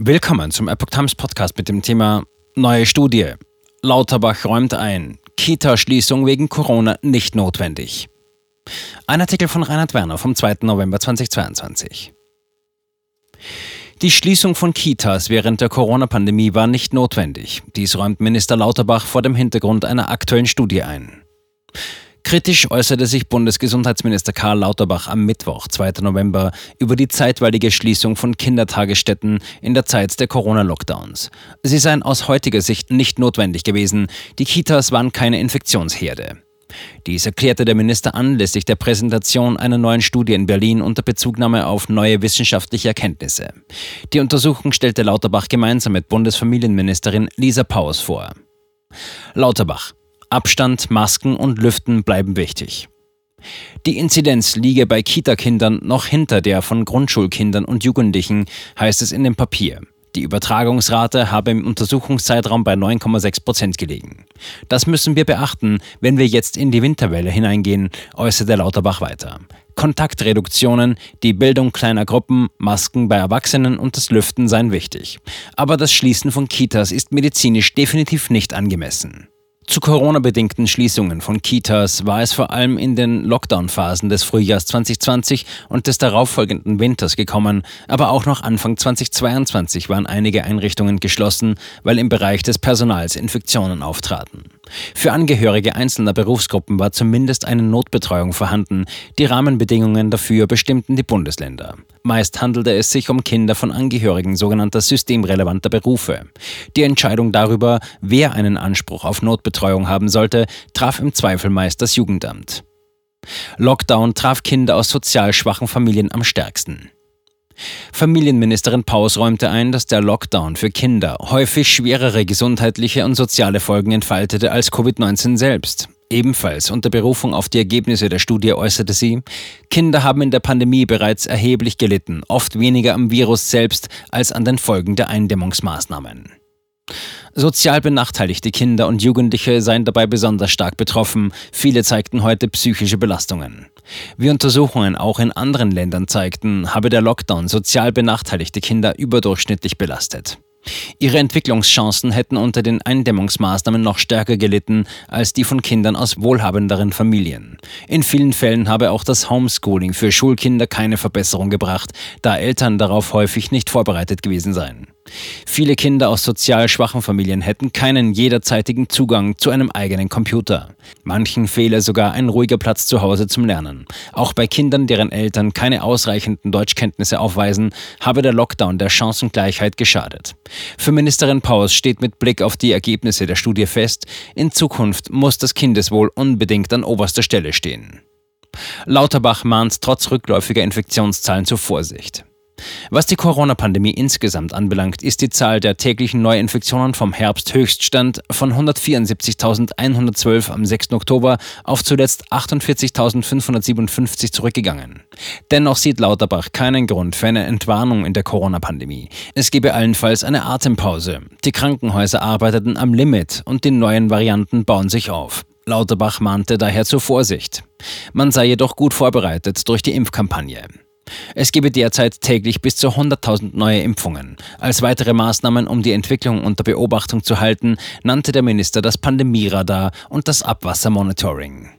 Willkommen zum Epoch Times Podcast mit dem Thema Neue Studie. Lauterbach räumt ein. Kita-Schließung wegen Corona nicht notwendig. Ein Artikel von Reinhard Werner vom 2. November 2022. Die Schließung von Kitas während der Corona-Pandemie war nicht notwendig. Dies räumt Minister Lauterbach vor dem Hintergrund einer aktuellen Studie ein. Kritisch äußerte sich Bundesgesundheitsminister Karl Lauterbach am Mittwoch, 2. November, über die zeitweilige Schließung von Kindertagesstätten in der Zeit der Corona-Lockdowns. Sie seien aus heutiger Sicht nicht notwendig gewesen. Die Kitas waren keine Infektionsherde. Dies erklärte der Minister anlässlich der Präsentation einer neuen Studie in Berlin unter Bezugnahme auf neue wissenschaftliche Erkenntnisse. Die Untersuchung stellte Lauterbach gemeinsam mit Bundesfamilienministerin Lisa Paus vor. Lauterbach. Abstand, Masken und Lüften bleiben wichtig. Die Inzidenz liege bei Kita-Kindern noch hinter der von Grundschulkindern und Jugendlichen, heißt es in dem Papier. Die Übertragungsrate habe im Untersuchungszeitraum bei 9,6 Prozent gelegen. Das müssen wir beachten, wenn wir jetzt in die Winterwelle hineingehen, äußerte Lauterbach weiter. Kontaktreduktionen, die Bildung kleiner Gruppen, Masken bei Erwachsenen und das Lüften seien wichtig. Aber das Schließen von Kitas ist medizinisch definitiv nicht angemessen. Zu Corona-bedingten Schließungen von Kitas war es vor allem in den Lockdown-Phasen des Frühjahrs 2020 und des darauffolgenden Winters gekommen, aber auch noch Anfang 2022 waren einige Einrichtungen geschlossen, weil im Bereich des Personals Infektionen auftraten. Für Angehörige einzelner Berufsgruppen war zumindest eine Notbetreuung vorhanden. Die Rahmenbedingungen dafür bestimmten die Bundesländer. Meist handelte es sich um Kinder von Angehörigen sogenannter systemrelevanter Berufe. Die Entscheidung darüber, wer einen Anspruch auf Notbetreuung haben sollte, traf im Zweifel meist das Jugendamt. Lockdown traf Kinder aus sozial schwachen Familien am stärksten. Familienministerin Paus räumte ein, dass der Lockdown für Kinder häufig schwerere gesundheitliche und soziale Folgen entfaltete als Covid-19 selbst. Ebenfalls unter Berufung auf die Ergebnisse der Studie äußerte sie, Kinder haben in der Pandemie bereits erheblich gelitten, oft weniger am Virus selbst als an den Folgen der Eindämmungsmaßnahmen. Sozial benachteiligte Kinder und Jugendliche seien dabei besonders stark betroffen. Viele zeigten heute psychische Belastungen. Wie Untersuchungen auch in anderen Ländern zeigten, habe der Lockdown sozial benachteiligte Kinder überdurchschnittlich belastet. Ihre Entwicklungschancen hätten unter den Eindämmungsmaßnahmen noch stärker gelitten als die von Kindern aus wohlhabenderen Familien. In vielen Fällen habe auch das Homeschooling für Schulkinder keine Verbesserung gebracht, da Eltern darauf häufig nicht vorbereitet gewesen seien. Viele Kinder aus sozial schwachen Familien hätten keinen jederzeitigen Zugang zu einem eigenen Computer. Manchen fehle sogar ein ruhiger Platz zu Hause zum Lernen. Auch bei Kindern, deren Eltern keine ausreichenden Deutschkenntnisse aufweisen, habe der Lockdown der Chancengleichheit geschadet. Für Ministerin Paus steht mit Blick auf die Ergebnisse der Studie fest, in Zukunft muss das Kindeswohl unbedingt an oberster Stelle stehen. Lauterbach mahnt trotz rückläufiger Infektionszahlen zur Vorsicht. Was die Corona-Pandemie insgesamt anbelangt, ist die Zahl der täglichen Neuinfektionen vom Herbsthöchststand von 174.112 am 6. Oktober auf zuletzt 48.557 zurückgegangen. Dennoch sieht Lauterbach keinen Grund für eine Entwarnung in der Corona-Pandemie. Es gebe allenfalls eine Atempause. Die Krankenhäuser arbeiteten am Limit und die neuen Varianten bauen sich auf. Lauterbach mahnte daher zur Vorsicht. Man sei jedoch gut vorbereitet durch die Impfkampagne. Es gebe derzeit täglich bis zu 100.000 neue Impfungen. Als weitere Maßnahmen, um die Entwicklung unter Beobachtung zu halten, nannte der Minister das Pandemieradar und das Abwassermonitoring.